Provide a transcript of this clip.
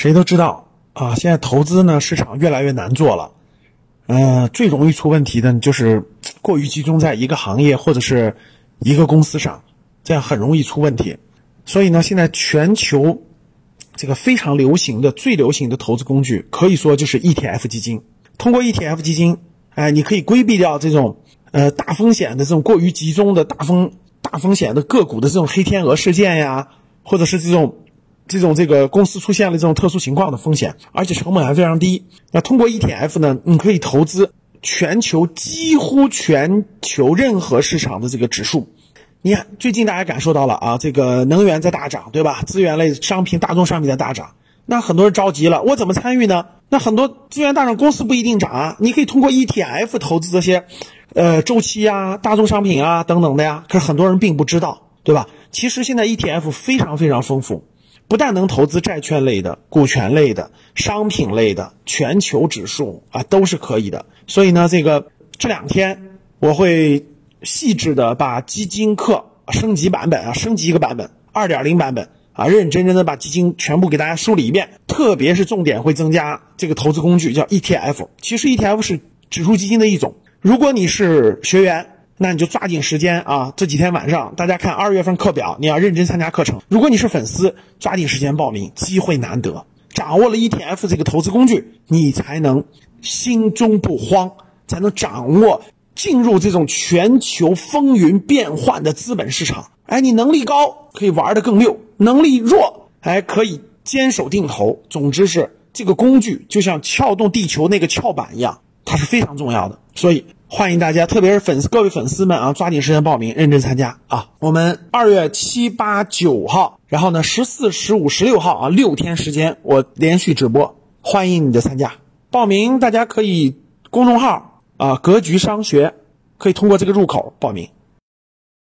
谁都知道啊，现在投资呢市场越来越难做了，呃，最容易出问题的就是过于集中在一个行业或者是一个公司上，这样很容易出问题。所以呢，现在全球这个非常流行的、最流行的投资工具，可以说就是 ETF 基金。通过 ETF 基金，哎，你可以规避掉这种呃大风险的这种过于集中的大风大风险的个股的这种黑天鹅事件呀，或者是这种。这种这个公司出现了这种特殊情况的风险，而且成本还非常低。那通过 ETF 呢，你可以投资全球几乎全球任何市场的这个指数。你看，最近大家感受到了啊，这个能源在大涨，对吧？资源类商品、大宗商品在大涨，那很多人着急了，我怎么参与呢？那很多资源大涨公司不一定涨啊，你可以通过 ETF 投资这些，呃，周期啊、大宗商品啊等等的呀。可是很多人并不知道，对吧？其实现在 ETF 非常非常丰富。不但能投资债券类的、股权类的、商品类的、全球指数啊，都是可以的。所以呢，这个这两天我会细致的把基金课升级版本啊，升级一个版本，二点零版本啊，认认真真的把基金全部给大家梳理一遍。特别是重点会增加这个投资工具，叫 ETF。其实 ETF 是指数基金的一种。如果你是学员。那你就抓紧时间啊！这几天晚上，大家看二月份课表，你要认真参加课程。如果你是粉丝，抓紧时间报名，机会难得。掌握了 ETF 这个投资工具，你才能心中不慌，才能掌握进入这种全球风云变幻的资本市场。哎，你能力高可以玩得更溜，能力弱还可以坚守定投。总之是这个工具就像撬动地球那个撬板一样，它是非常重要的。所以。欢迎大家，特别是粉丝各位粉丝们啊，抓紧时间报名，认真参加啊！我们二月七八九号，然后呢十四、十五、十六号啊，六天时间我连续直播，欢迎你的参加。报名大家可以公众号啊，格局商学，可以通过这个入口报名。